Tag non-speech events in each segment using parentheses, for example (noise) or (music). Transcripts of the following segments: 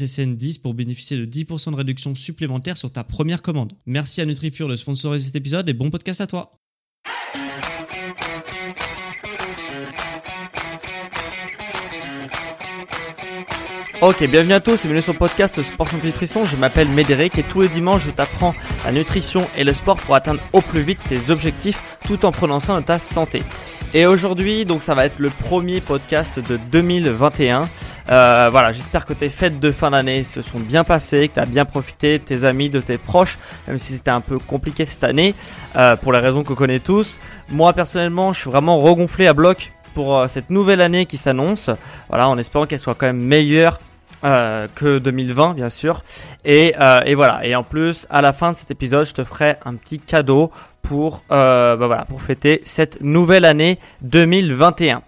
SSN10 pour bénéficier de 10% de réduction supplémentaire sur ta première commande. Merci à NutriPure de sponsoriser cet épisode et bon podcast à toi. Ok, bienvenue à tous et bienvenue sur le podcast Sport Santé Nutrition. Je m'appelle Médéric et tous les dimanches je t'apprends la nutrition et le sport pour atteindre au plus vite tes objectifs tout en prenant soin de ta santé. Et aujourd'hui, donc ça va être le premier podcast de 2021. Euh, voilà, j'espère que tes fêtes de fin d'année se sont bien passées, que tu as bien profité de tes amis, de tes proches, même si c'était un peu compliqué cette année, euh, pour les raisons qu'on connaît tous. Moi personnellement, je suis vraiment regonflé à bloc pour euh, cette nouvelle année qui s'annonce. Voilà, en espérant qu'elle soit quand même meilleure euh, que 2020 bien sûr. Et, euh, et, voilà. Et en plus à la fin de cet épisode je te ferai un petit cadeau pour euh, bah voilà pour fêter cette nouvelle année 2021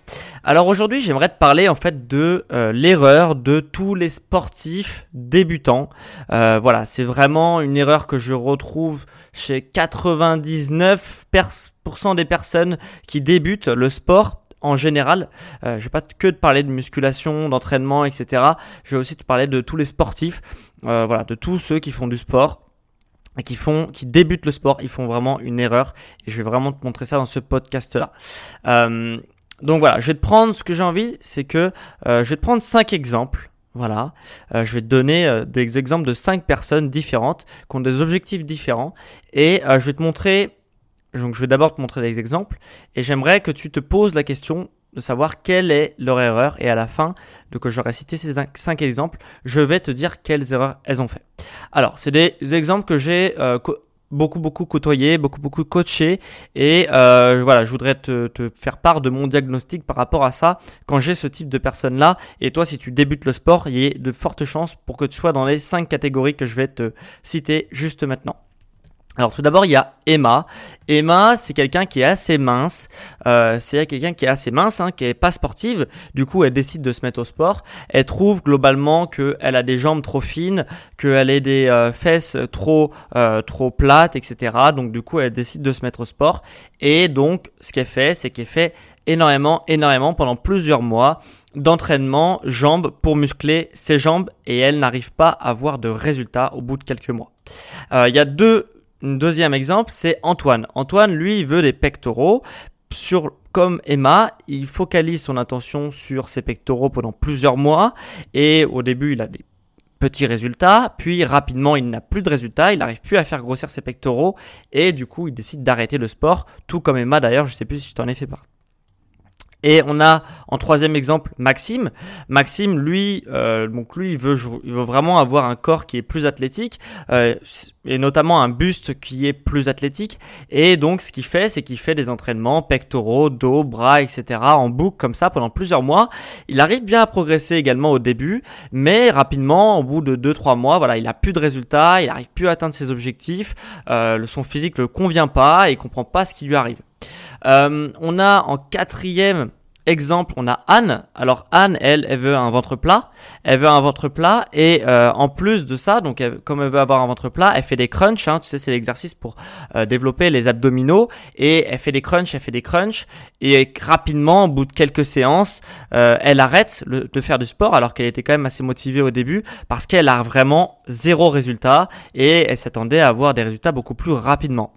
alors aujourd'hui j'aimerais te parler en fait de euh, l'erreur de tous les sportifs débutants. Euh, voilà c'est vraiment une erreur que je retrouve chez 99% des personnes qui débutent le sport en général. Euh, je vais pas que te parler de musculation, d'entraînement, etc. Je vais aussi te parler de tous les sportifs, euh, voilà, de tous ceux qui font du sport et qui font, qui débutent le sport, ils font vraiment une erreur. Et je vais vraiment te montrer ça dans ce podcast-là. Euh, donc voilà, je vais te prendre ce que j'ai envie, c'est que euh, je vais te prendre cinq exemples. Voilà, je vais te donner des exemples de cinq personnes différentes qui ont des objectifs différents et je vais te montrer donc je vais d'abord te montrer des exemples et j'aimerais que tu te poses la question de savoir quelle est leur erreur et à la fin de que j'aurai cité ces cinq exemples, je vais te dire quelles erreurs elles ont fait. Alors, c'est des exemples que j'ai euh, beaucoup beaucoup côtoyé, beaucoup beaucoup coaché et euh, voilà, je voudrais te, te, faire part de mon diagnostic par rapport à ça quand j'ai ce type de personnes là et toi si tu débutes le sport, il y a de fortes chances pour que tu sois dans les cinq catégories que je vais te citer juste maintenant. Alors tout d'abord il y a Emma. Emma c'est quelqu'un qui est assez mince. Euh, c'est quelqu'un qui est assez mince, hein, qui est pas sportive. Du coup elle décide de se mettre au sport. Elle trouve globalement qu'elle a des jambes trop fines, qu'elle a des euh, fesses trop euh, trop plates, etc. Donc du coup elle décide de se mettre au sport. Et donc ce qu'elle fait, c'est qu'elle fait énormément, énormément pendant plusieurs mois d'entraînement jambes pour muscler ses jambes et elle n'arrive pas à avoir de résultats au bout de quelques mois. Euh, il y a deux deuxième exemple, c'est Antoine. Antoine, lui, il veut des pectoraux. Sur, comme Emma, il focalise son attention sur ses pectoraux pendant plusieurs mois. Et au début, il a des petits résultats, puis rapidement il n'a plus de résultats, il n'arrive plus à faire grossir ses pectoraux et du coup il décide d'arrêter le sport, tout comme Emma d'ailleurs, je sais plus si je t'en ai fait part. Et on a en troisième exemple Maxime. Maxime, lui, euh, donc lui, il veut, il veut vraiment avoir un corps qui est plus athlétique euh, et notamment un buste qui est plus athlétique. Et donc, ce qu'il fait, c'est qu'il fait des entraînements pectoraux, dos, bras, etc. en boucle comme ça pendant plusieurs mois. Il arrive bien à progresser également au début, mais rapidement, au bout de 2-3 mois, voilà, il a plus de résultats, il arrive plus à atteindre ses objectifs, euh, son physique le convient pas et il comprend pas ce qui lui arrive. Euh, on a en quatrième exemple, on a Anne. Alors Anne, elle, elle veut un ventre plat. Elle veut un ventre plat et euh, en plus de ça, donc comme elle veut avoir un ventre plat, elle fait des crunchs. Hein, tu sais, c'est l'exercice pour euh, développer les abdominaux et elle fait des crunchs, elle fait des crunchs et rapidement, au bout de quelques séances, elle arrête de faire du sport alors qu'elle était quand même assez motivée au début parce qu'elle a vraiment zéro résultat et elle s'attendait à avoir des résultats beaucoup plus rapidement.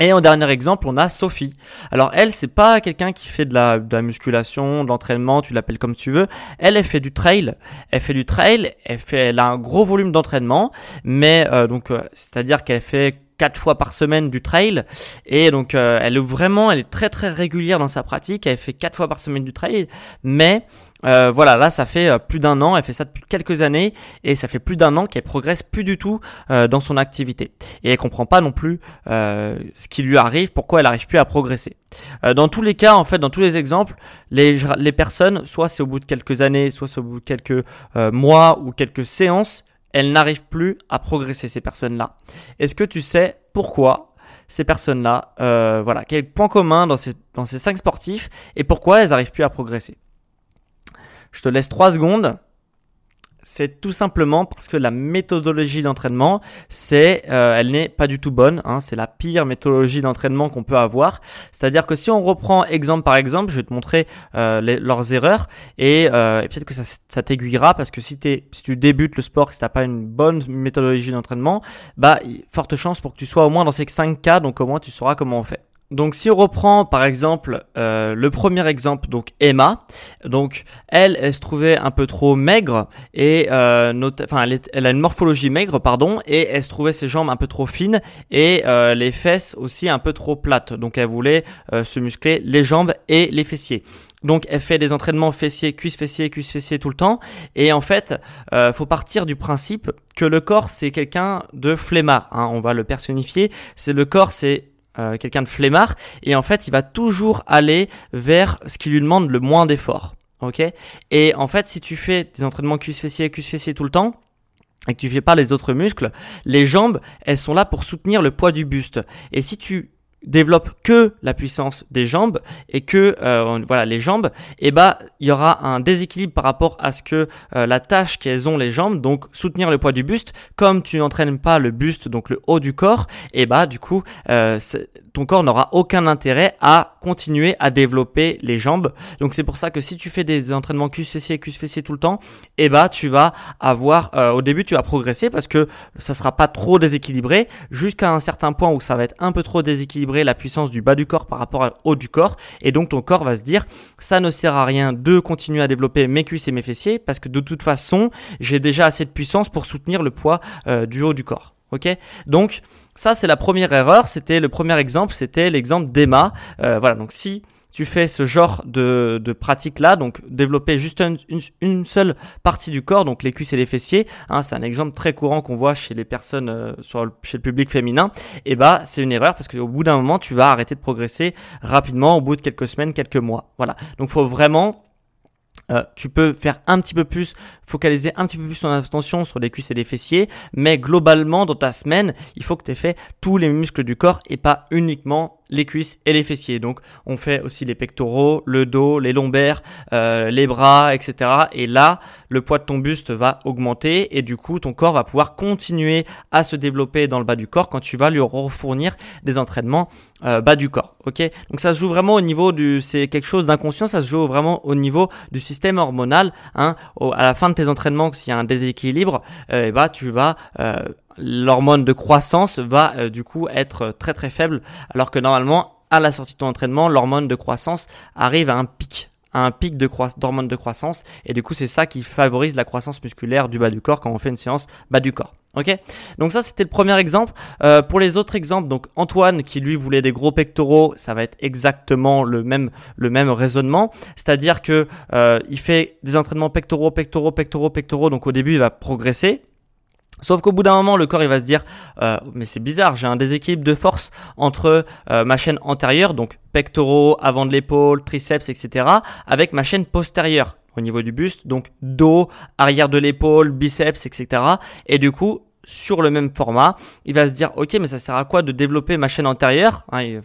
Et en dernier exemple, on a Sophie. Alors elle, c'est pas quelqu'un qui fait de la, musculation, de l'entraînement, tu l'appelles comme tu veux. Elle, elle fait du trail. Elle fait du trail. Elle fait, elle a un gros volume d'entraînement, mais euh, donc euh, c'est-à-dire qu'elle fait quatre fois par semaine du trail. Et donc euh, elle est vraiment elle est très très régulière dans sa pratique. Elle fait quatre fois par semaine du trail. Mais euh, voilà là ça fait euh, plus d'un an. Elle fait ça depuis quelques années. Et ça fait plus d'un an qu'elle progresse plus du tout dans son activité. Et elle comprend pas non plus ce qui lui arrive pourquoi elle arrive plus à progresser. Dans tous les cas en fait dans tous les exemples les, les personnes soit c'est au bout de quelques années soit c'est au bout de quelques mois ou quelques séances elles n'arrivent plus à progresser, ces personnes-là. Est-ce que tu sais pourquoi ces personnes-là, euh, voilà, quel point commun dans ces, dans ces cinq sportifs et pourquoi elles n'arrivent plus à progresser? Je te laisse trois secondes c'est tout simplement parce que la méthodologie d'entraînement, c'est, euh, elle n'est pas du tout bonne. Hein, c'est la pire méthodologie d'entraînement qu'on peut avoir. C'est-à-dire que si on reprend exemple par exemple, je vais te montrer euh, leurs erreurs et, euh, et peut-être que ça, ça t'aiguillera parce que si, si tu débutes le sport, si t'as pas une bonne méthodologie d'entraînement, bah forte chance pour que tu sois au moins dans ces 5 cas. Donc au moins tu sauras comment on fait. Donc si on reprend par exemple euh, le premier exemple, donc Emma, donc elle, elle se trouvait un peu trop maigre et euh, enfin elle, a une morphologie maigre pardon et elle se trouvait ses jambes un peu trop fines et euh, les fesses aussi un peu trop plates. Donc elle voulait euh, se muscler les jambes et les fessiers. Donc elle fait des entraînements fessiers, cuisses fessiers, cuisses fessiers tout le temps. Et en fait, euh, faut partir du principe que le corps c'est quelqu'un de flemmard. Hein, on va le personnifier. C'est le corps, c'est euh, quelqu'un de flemmard, et en fait, il va toujours aller vers ce qui lui demande le moins d'effort. Ok? Et en fait, si tu fais des entraînements cuisse fessiers, cuisse fessiers tout le temps, et que tu fais pas les autres muscles, les jambes, elles sont là pour soutenir le poids du buste. Et si tu développe que la puissance des jambes et que euh, voilà les jambes et eh bah il y aura un déséquilibre par rapport à ce que euh, la tâche qu'elles ont les jambes. Donc soutenir le poids du buste comme tu n'entraînes pas le buste donc le haut du corps et eh bah du coup euh, ton corps n'aura aucun intérêt à continuer à développer les jambes. Donc c'est pour ça que si tu fais des entraînements cuisse fessier cuisse fessier tout le temps, eh bah tu vas avoir euh, au début tu vas progresser parce que ça sera pas trop déséquilibré jusqu'à un certain point où ça va être un peu trop déséquilibré la puissance du bas du corps par rapport au haut du corps et donc ton corps va se dire ça ne sert à rien de continuer à développer mes cuisses et mes fessiers parce que de toute façon j'ai déjà assez de puissance pour soutenir le poids euh, du haut du corps. Ok, donc ça c'est la première erreur. C'était le premier exemple, c'était l'exemple d'Emma. Euh, voilà, donc si tu fais ce genre de, de pratique là, donc développer juste une, seule partie du corps, donc les cuisses et les fessiers, hein, c'est un exemple très courant qu'on voit chez les personnes, euh, sur chez le public féminin, et bah c'est une erreur parce qu'au bout d'un moment tu vas arrêter de progresser rapidement au bout de quelques semaines, quelques mois. Voilà, donc faut vraiment euh, tu peux faire un petit peu plus, focaliser un petit peu plus ton attention sur les cuisses et les fessiers, mais globalement dans ta semaine, il faut que tu aies fait tous les muscles du corps et pas uniquement les cuisses et les fessiers. Donc on fait aussi les pectoraux, le dos, les lombaires, euh, les bras, etc. Et là, le poids de ton buste va augmenter et du coup ton corps va pouvoir continuer à se développer dans le bas du corps quand tu vas lui refournir des entraînements euh, bas du corps. Ok? Donc ça se joue vraiment au niveau du, c'est quelque chose d'inconscient, ça se joue vraiment au niveau du système hormonal. Hein, à la fin de tes entraînements, s'il y a un déséquilibre, euh, et bah tu vas euh, l'hormone de croissance va euh, du coup être très très faible, alors que normalement à la sortie de ton entraînement, l'hormone de croissance arrive à un pic à un pic d'hormones de croissance et du coup c'est ça qui favorise la croissance musculaire du bas du corps quand on fait une séance bas du corps. Ok? Donc ça c'était le premier exemple. Euh, pour les autres exemples, donc Antoine qui lui voulait des gros pectoraux, ça va être exactement le même le même raisonnement, c'est-à-dire que euh, il fait des entraînements pectoraux, pectoraux, pectoraux, pectoraux, donc au début il va progresser, Sauf qu'au bout d'un moment, le corps il va se dire, euh, mais c'est bizarre, j'ai un déséquilibre de force entre euh, ma chaîne antérieure, donc pectoraux, avant de l'épaule, triceps, etc., avec ma chaîne postérieure au niveau du buste, donc dos, arrière de l'épaule, biceps, etc. Et du coup, sur le même format, il va se dire ok mais ça sert à quoi de développer ma chaîne antérieure? Hein, il,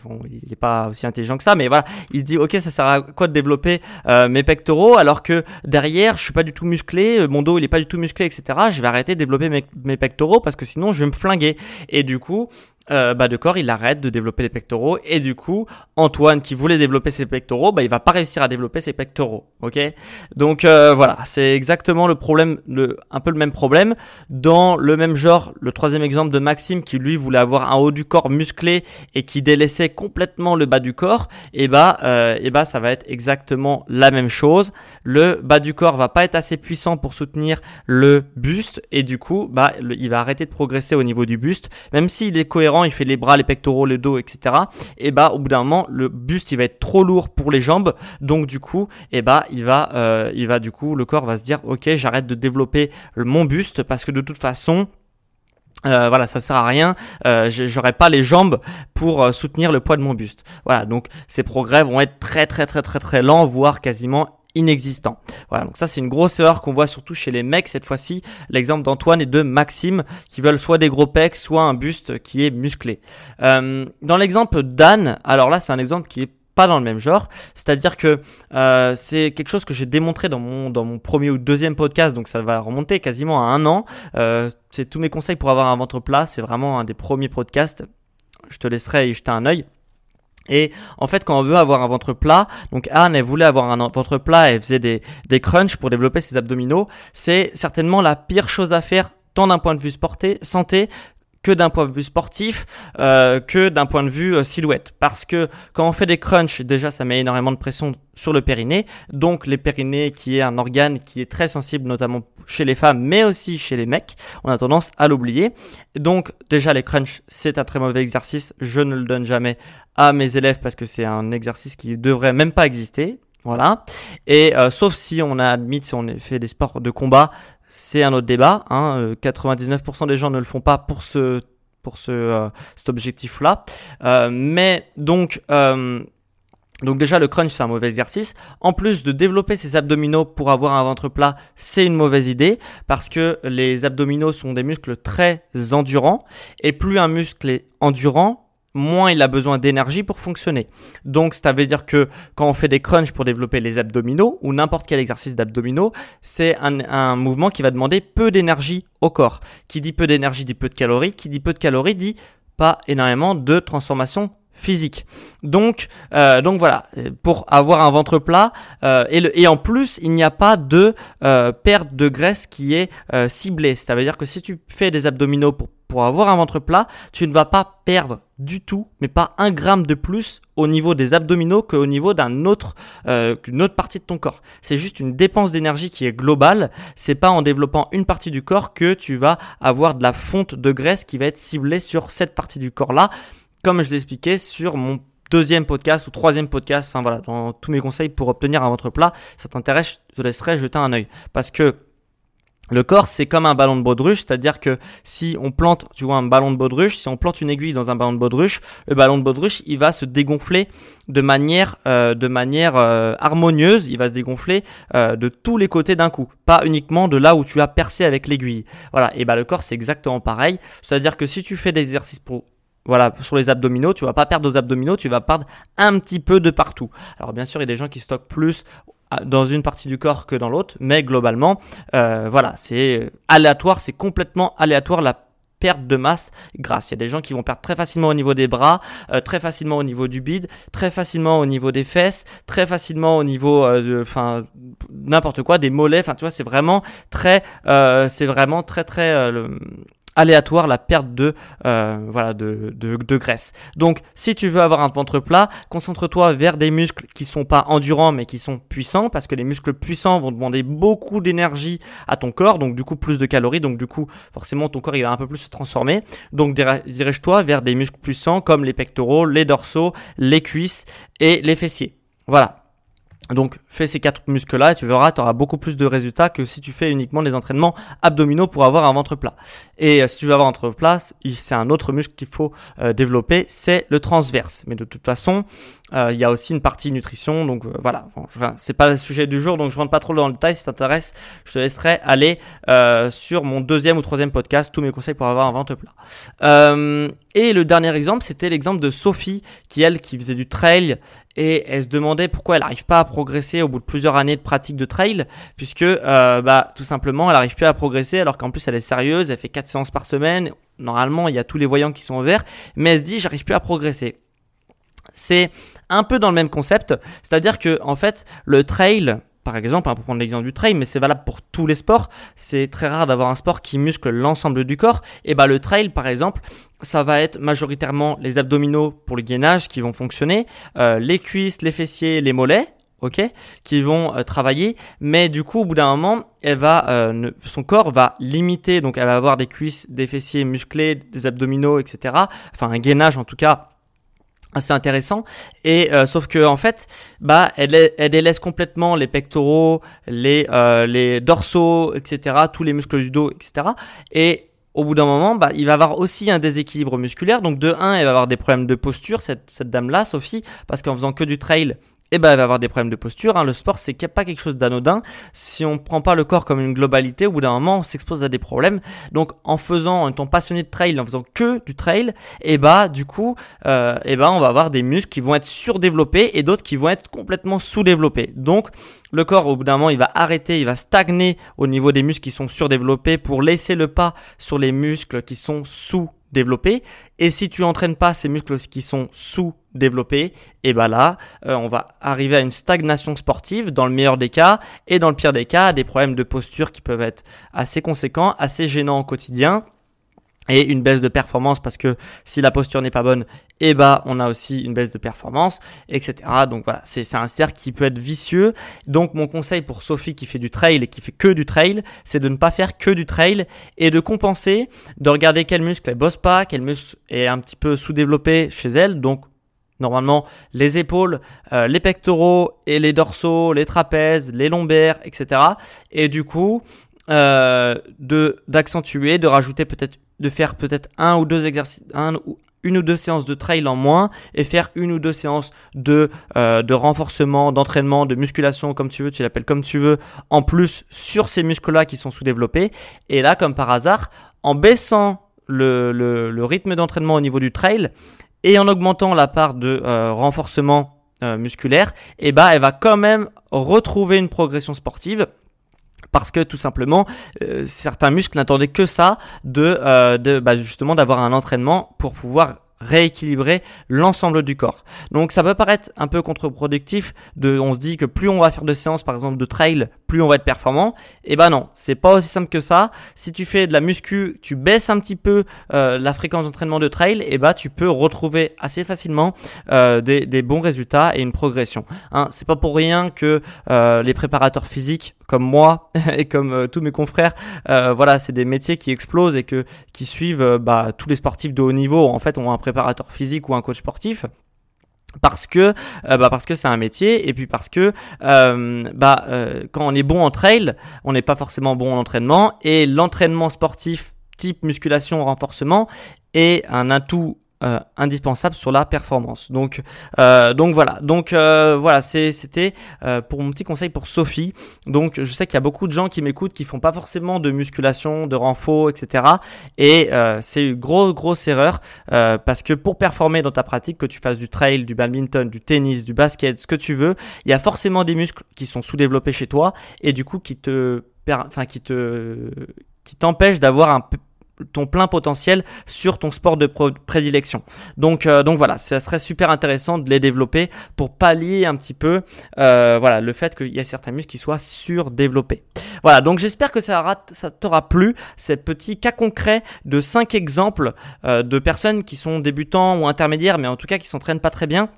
n'est pas aussi intelligent que ça mais voilà. Il se dit ok ça sert à quoi de développer euh, mes pectoraux alors que derrière je suis pas du tout musclé mon dos il est pas du tout musclé etc je vais arrêter de développer mes pectoraux parce que sinon je vais me flinguer. Et du coup euh, bas de corps, il arrête de développer les pectoraux et du coup, Antoine qui voulait développer ses pectoraux, bah il va pas réussir à développer ses pectoraux, ok? Donc euh, voilà, c'est exactement le problème, le, un peu le même problème. Dans le même genre, le troisième exemple de Maxime qui lui voulait avoir un haut du corps musclé et qui délaissait complètement le bas du corps, et bah euh, et bah ça va être exactement la même chose. Le bas du corps va pas être assez puissant pour soutenir le buste et du coup, bah il va arrêter de progresser au niveau du buste, même s'il est cohérent il fait les bras, les pectoraux, le dos, etc. Et bah au bout d'un moment, le buste il va être trop lourd pour les jambes, donc du coup, et bah il va, euh, il va du coup, le corps va se dire, ok, j'arrête de développer mon buste parce que de toute façon, euh, voilà, ça sert à rien. Euh, J'aurai pas les jambes pour euh, soutenir le poids de mon buste. Voilà, donc ces progrès vont être très très très très très lents, voire quasiment inexistant. Voilà, donc ça c'est une grosse erreur qu'on voit surtout chez les mecs cette fois-ci. L'exemple d'Antoine et de Maxime qui veulent soit des gros pecs, soit un buste qui est musclé. Euh, dans l'exemple d'Anne, alors là c'est un exemple qui est pas dans le même genre. C'est-à-dire que euh, c'est quelque chose que j'ai démontré dans mon, dans mon premier ou deuxième podcast, donc ça va remonter quasiment à un an. Euh, c'est tous mes conseils pour avoir un ventre plat, c'est vraiment un des premiers podcasts. Je te laisserai y jeter un œil. Et en fait, quand on veut avoir un ventre plat, donc Anne, voulait avoir un ventre plat, elle faisait des, des crunchs pour développer ses abdominaux. C'est certainement la pire chose à faire tant d'un point de vue sporté, santé que d'un point de vue sportif, euh, que d'un point de vue euh, silhouette. Parce que quand on fait des crunchs, déjà ça met énormément de pression sur le périnée. Donc les périnées qui est un organe qui est très sensible notamment chez les femmes mais aussi chez les mecs, on a tendance à l'oublier. Donc déjà les crunchs c'est un très mauvais exercice, je ne le donne jamais à mes élèves parce que c'est un exercice qui devrait même pas exister. Voilà. Et euh, sauf si on a admis, si on fait des sports de combat, c'est un autre débat. Hein. 99% euh, des gens ne le font pas pour ce pour ce euh, cet objectif là. Euh, mais donc donc déjà le crunch c'est un mauvais exercice. En plus de développer ses abdominaux pour avoir un ventre plat, c'est une mauvaise idée parce que les abdominaux sont des muscles très endurants et plus un muscle est endurant, moins il a besoin d'énergie pour fonctionner. Donc ça veut dire que quand on fait des crunchs pour développer les abdominaux ou n'importe quel exercice d'abdominaux, c'est un, mouvement qui va demander peu d'énergie au corps. Qui dit peu d'énergie dit peu de calories, qui dit peu de calories dit pas énormément de transformation physique. Donc, euh, donc voilà, pour avoir un ventre plat euh, et, le, et en plus il n'y a pas de euh, perte de graisse qui est ciblée. Ça veut dire que si tu fais des abdominaux pour pour avoir un ventre plat, tu ne vas pas perdre du tout, mais pas un gramme de plus au niveau des abdominaux qu'au niveau d'un autre, euh, autre partie de ton corps. C'est juste une dépense d'énergie qui est globale. C'est pas en développant une partie du corps que tu vas avoir de la fonte de graisse qui va être ciblée sur cette partie du corps là, comme je l'expliquais sur mon deuxième podcast ou troisième podcast. Enfin voilà, dans tous mes conseils pour obtenir un ventre plat, ça t'intéresse, je te laisserai jeter un œil parce que le corps, c'est comme un ballon de baudruche, c'est-à-dire que si on plante, tu vois, un ballon de baudruche, si on plante une aiguille dans un ballon de baudruche, le ballon de baudruche, il va se dégonfler de manière, euh, de manière euh, harmonieuse, il va se dégonfler euh, de tous les côtés d'un coup, pas uniquement de là où tu as percé avec l'aiguille. Voilà, et bah le corps, c'est exactement pareil, c'est-à-dire que si tu fais des exercices pour voilà, sur les abdominaux, tu vas pas perdre aux abdominaux, tu vas perdre un petit peu de partout. Alors bien sûr, il y a des gens qui stockent plus dans une partie du corps que dans l'autre, mais globalement, euh, voilà, c'est aléatoire, c'est complètement aléatoire la perte de masse grasse. Il y a des gens qui vont perdre très facilement au niveau des bras, euh, très facilement au niveau du bide, très facilement au niveau des fesses, très facilement au niveau euh, de, enfin, n'importe quoi, des mollets. Enfin, tu vois, c'est vraiment très, c'est vraiment très très aléatoire la perte de euh, voilà de, de, de, graisse. Donc si tu veux avoir un ventre plat, concentre-toi vers des muscles qui sont pas endurants mais qui sont puissants parce que les muscles puissants vont demander beaucoup d'énergie à ton corps, donc du coup plus de calories, donc du coup forcément ton corps il va un peu plus se transformer. Donc dirige-toi vers des muscles puissants comme les pectoraux, les dorsaux, les cuisses et les fessiers. Voilà. Donc fais ces quatre muscles-là et tu verras, tu auras beaucoup plus de résultats que si tu fais uniquement des entraînements abdominaux pour avoir un ventre plat. Et euh, si tu veux avoir un ventre plat, c'est un autre muscle qu'il faut euh, développer, c'est le transverse. Mais de toute façon, euh, il y a aussi une partie nutrition. Donc voilà, bon, c'est pas le sujet du jour, donc je rentre pas trop dans le détail. Si t'intéresse, je te laisserai aller sur mon deuxième ou troisième podcast, tous mes conseils pour avoir un ventre plat. Et le dernier exemple, c'était l'exemple de Sophie, qui elle, qui faisait du trail. Et elle se demandait pourquoi elle n'arrive pas à progresser au bout de plusieurs années de pratique de trail, puisque euh, bah tout simplement elle n'arrive plus à progresser alors qu'en plus elle est sérieuse, elle fait 4 séances par semaine, normalement il y a tous les voyants qui sont ouverts, mais elle se dit j'arrive plus à progresser. C'est un peu dans le même concept, c'est-à-dire que en fait le trail, par exemple, hein, pour prendre l'exemple du trail, mais c'est valable pour tous les sports. C'est très rare d'avoir un sport qui muscle l'ensemble du corps. Et bah le trail, par exemple, ça va être majoritairement les abdominaux pour le gainage qui vont fonctionner, euh, les cuisses, les fessiers, les mollets. Ok, qui vont euh, travailler, mais du coup, au bout d'un moment, euh, son corps va limiter, donc elle va avoir des cuisses, des fessiers musclés, des abdominaux, etc. Enfin, un gainage en tout cas assez intéressant et euh, sauf que en fait bah elle, elle délaisse complètement les pectoraux les euh, les dorsaux etc tous les muscles du dos etc et au bout d'un moment, bah, il va avoir aussi un déséquilibre musculaire. Donc de 1, elle va avoir des problèmes de posture, cette, cette dame-là, Sophie, parce qu'en faisant que du trail, eh ben, elle va avoir des problèmes de posture. Hein. Le sport, c'est pas quelque chose d'anodin. Si on prend pas le corps comme une globalité, au bout d'un moment, on s'expose à des problèmes. Donc, en faisant, en étant passionné de trail, en faisant que du trail, eh bah, du coup, euh, eh ben, on va avoir des muscles qui vont être surdéveloppés et d'autres qui vont être complètement sous-développés. Donc, le corps, au bout d'un moment, il va arrêter, il va stagner au niveau des muscles qui sont surdéveloppés pour laisser le pas sur les muscles qui sont sous développés. Et si tu entraînes pas ces muscles qui sont sous-développés, et ben là, euh, on va arriver à une stagnation sportive dans le meilleur des cas et dans le pire des cas, des problèmes de posture qui peuvent être assez conséquents, assez gênants au quotidien et une baisse de performance parce que si la posture n'est pas bonne, eh bah on a aussi une baisse de performance, etc. Donc voilà, c'est un cercle qui peut être vicieux. Donc mon conseil pour Sophie qui fait du trail et qui fait que du trail, c'est de ne pas faire que du trail et de compenser, de regarder quel muscle elle bosse pas, quel muscle est un petit peu sous-développé chez elle. Donc Normalement, les épaules, euh, les pectoraux et les dorsaux, les trapèzes, les lombaires, etc. Et du coup, euh, de d'accentuer, de rajouter peut-être, de faire peut-être un ou deux exercices, un ou une ou deux séances de trail en moins et faire une ou deux séances de euh, de renforcement, d'entraînement, de musculation comme tu veux, tu l'appelles comme tu veux, en plus sur ces muscles-là qui sont sous-développés. Et là, comme par hasard, en baissant le, le, rythme d'entraînement au niveau du trail et en augmentant la part de euh, renforcement musculaire, et eh bah elle va quand même retrouver une progression sportive parce que tout simplement euh, certains muscles n'attendaient que ça de, euh, bah, justement d'avoir un entraînement pour pouvoir rééquilibrer l'ensemble du corps. Donc ça peut paraître un peu contre-productif on se dit que plus on va faire de séances par exemple de trail, plus on va être performant. Et eh ben non, c'est pas aussi simple que ça. Si tu fais de la muscu, tu baisses un petit peu euh, la fréquence d'entraînement de trail, et eh ben tu peux retrouver assez facilement euh, des, bons résultats et une progression. Hein, c'est pas pour rien que euh, les préparateurs physiques comme moi (laughs) et comme tous mes confrères, voilà, c'est des métiers qui explosent et que qui suivent bah, tous les sportifs de haut niveau. En fait, ont un préparateur physique ou un coach sportif parce que bah parce que c'est un métier et puis parce que bah quand on est bon en trail on n'est pas forcément bon en entraînement et l'entraînement sportif type musculation renforcement est un atout euh, indispensable sur la performance. Donc, euh, donc voilà. Donc euh, voilà, c'était pour mon petit conseil pour Sophie. Donc je sais qu'il y a beaucoup de gens qui m'écoutent qui font pas forcément de musculation, de renfort, etc. Et c'est une grosse grosse erreur parce que pour performer dans ta pratique, que tu fasses du trail, du badminton, du tennis, du basket, ce que tu veux, il y a forcément des muscles qui sont sous-développés chez toi et du coup qui te, enfin qui te qui t'empêche d'avoir un ton plein potentiel sur ton sport de prédilection. Donc, euh, donc voilà, ça serait super intéressant de les développer pour pallier un petit peu euh, voilà, le fait qu'il y a certains muscles qui soient surdéveloppés. Voilà, donc j'espère que ça, ça t'aura plu, ces petits cas concrets de 5 exemples euh, de personnes qui sont débutants ou intermédiaires, mais en tout cas qui s'entraînent pas très bien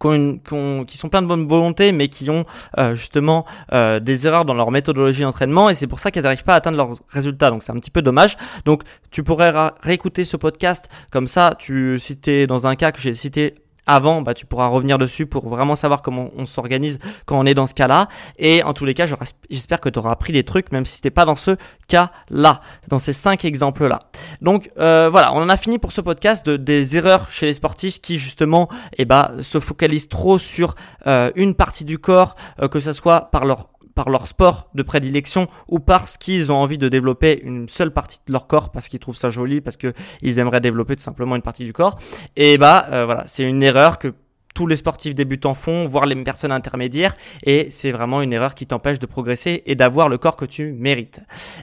qui, sont plein de bonne volonté, mais qui ont euh, justement euh, des erreurs dans leur méthodologie d'entraînement, et c'est pour ça qu'elles n'arrivent pas à atteindre leurs résultats. Donc c'est un petit peu dommage. Donc tu pourrais réécouter ce podcast comme ça. Tu, si dans un cas que j'ai cité avant, bah, tu pourras revenir dessus pour vraiment savoir comment on s'organise quand on est dans ce cas-là. Et en tous les cas, j'espère que tu auras appris des trucs, même si c'était pas dans ce cas-là, dans ces cinq exemples-là. Donc euh, voilà, on en a fini pour ce podcast de, des erreurs chez les sportifs qui justement eh bah, se focalisent trop sur euh, une partie du corps, euh, que ce soit par leur par leur sport de prédilection ou parce qu'ils ont envie de développer une seule partie de leur corps parce qu'ils trouvent ça joli, parce qu'ils aimeraient développer tout simplement une partie du corps. Et bah euh, voilà, c'est une erreur que tous les sportifs débutants font, voire les personnes intermédiaires, et c'est vraiment une erreur qui t'empêche de progresser et d'avoir le corps que tu mérites.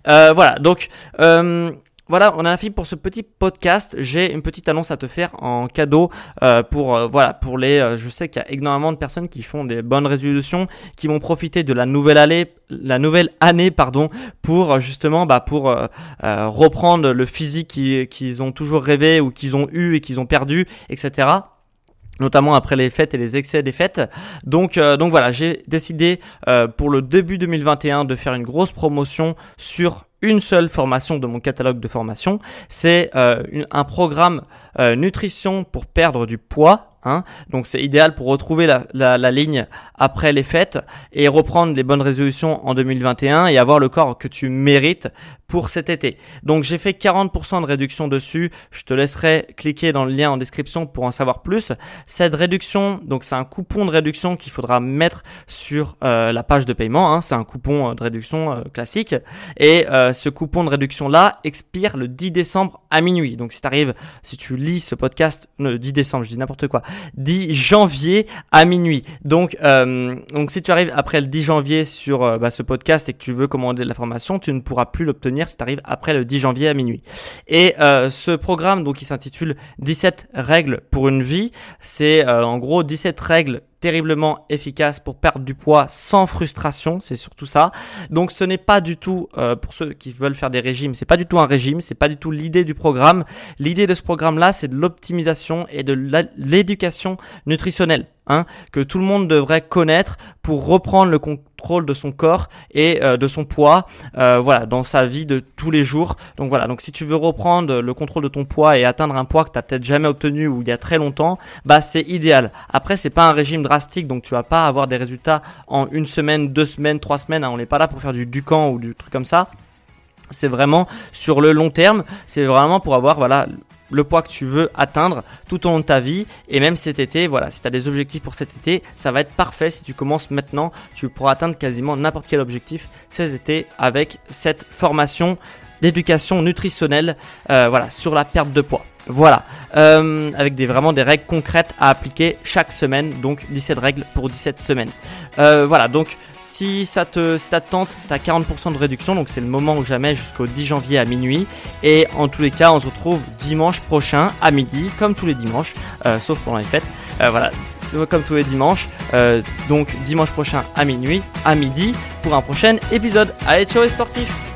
Euh, voilà, donc euh, voilà, on a fini pour ce petit podcast. J'ai une petite annonce à te faire en cadeau euh, pour euh, voilà pour les. Euh, je sais qu'il y a énormément de personnes qui font des bonnes résolutions, qui vont profiter de la nouvelle année, la nouvelle année pardon, pour justement bah pour reprendre le physique qu'ils ont toujours rêvé ou qu'ils ont eu et qu'ils ont perdu, etc notamment après les fêtes et les excès des fêtes. Donc, donc voilà, j'ai décidé pour le début 2021 de faire une grosse promotion sur une seule formation de mon catalogue de formation. C'est euh, un programme euh, nutrition pour perdre du poids Hein. Donc c'est idéal pour retrouver la, la, la, ligne après les fêtes et reprendre les bonnes résolutions en 2021 et avoir le corps que tu mérites pour cet été. Donc j'ai fait 40% de réduction dessus. Je te laisserai cliquer dans le lien en description pour en savoir plus. Cette réduction, donc c'est un coupon de réduction qu'il faudra mettre sur euh, la page de paiement. Hein. C'est un coupon euh, de réduction euh, classique. Et ce coupon de réduction là expire le 10 décembre à minuit. Donc si tu si tu lis ce podcast, le 10 décembre, je dis n'importe quoi 10 janvier à minuit. Donc, euh, donc si tu arrives après le 10 janvier sur euh, bah, ce podcast et que tu veux commander de la formation, tu ne pourras plus l'obtenir si tu arrives après le 10 janvier à minuit. Et euh, ce programme, donc, qui s'intitule 17 règles pour une vie, c'est en gros 17 règles terriblement efficace pour perdre du poids sans frustration, c'est surtout ça. Donc ce n'est pas du tout euh, pour ceux qui veulent faire des régimes, c'est pas du tout un régime, c'est pas du tout l'idée du programme. L'idée de ce programme là, c'est de l'optimisation et de l'éducation nutritionnelle. Hein, que tout le monde devrait connaître pour reprendre le contrôle de son corps et euh, de son poids euh, voilà dans sa vie de tous les jours. Donc voilà donc si tu veux reprendre le contrôle de ton poids et atteindre un poids que tu as peut-être jamais obtenu ou il y a très longtemps bah c'est idéal. Après c'est pas un régime drastique donc tu vas pas avoir des résultats en une semaine deux semaines trois semaines hein, on n'est pas là pour faire du ducan ou du truc comme ça. C'est vraiment sur le long terme c'est vraiment pour avoir voilà le poids que tu veux atteindre tout au long de ta vie. Et même cet été, voilà, si tu as des objectifs pour cet été, ça va être parfait. Si tu commences maintenant, tu pourras atteindre quasiment n'importe quel objectif cet été avec cette formation d'éducation nutritionnelle euh, voilà, sur la perte de poids. Voilà, euh, avec des, vraiment des règles concrètes à appliquer chaque semaine, donc 17 règles pour 17 semaines. Euh, voilà, donc si ça te, ça te tente, tu as 40% de réduction, donc c'est le moment ou jamais jusqu'au 10 janvier à minuit. Et en tous les cas, on se retrouve dimanche prochain à midi, comme tous les dimanches, euh, sauf pendant les fêtes. voilà, comme tous les dimanches, donc dimanche prochain à minuit, à midi, pour un prochain épisode. Allez, ciao les sportifs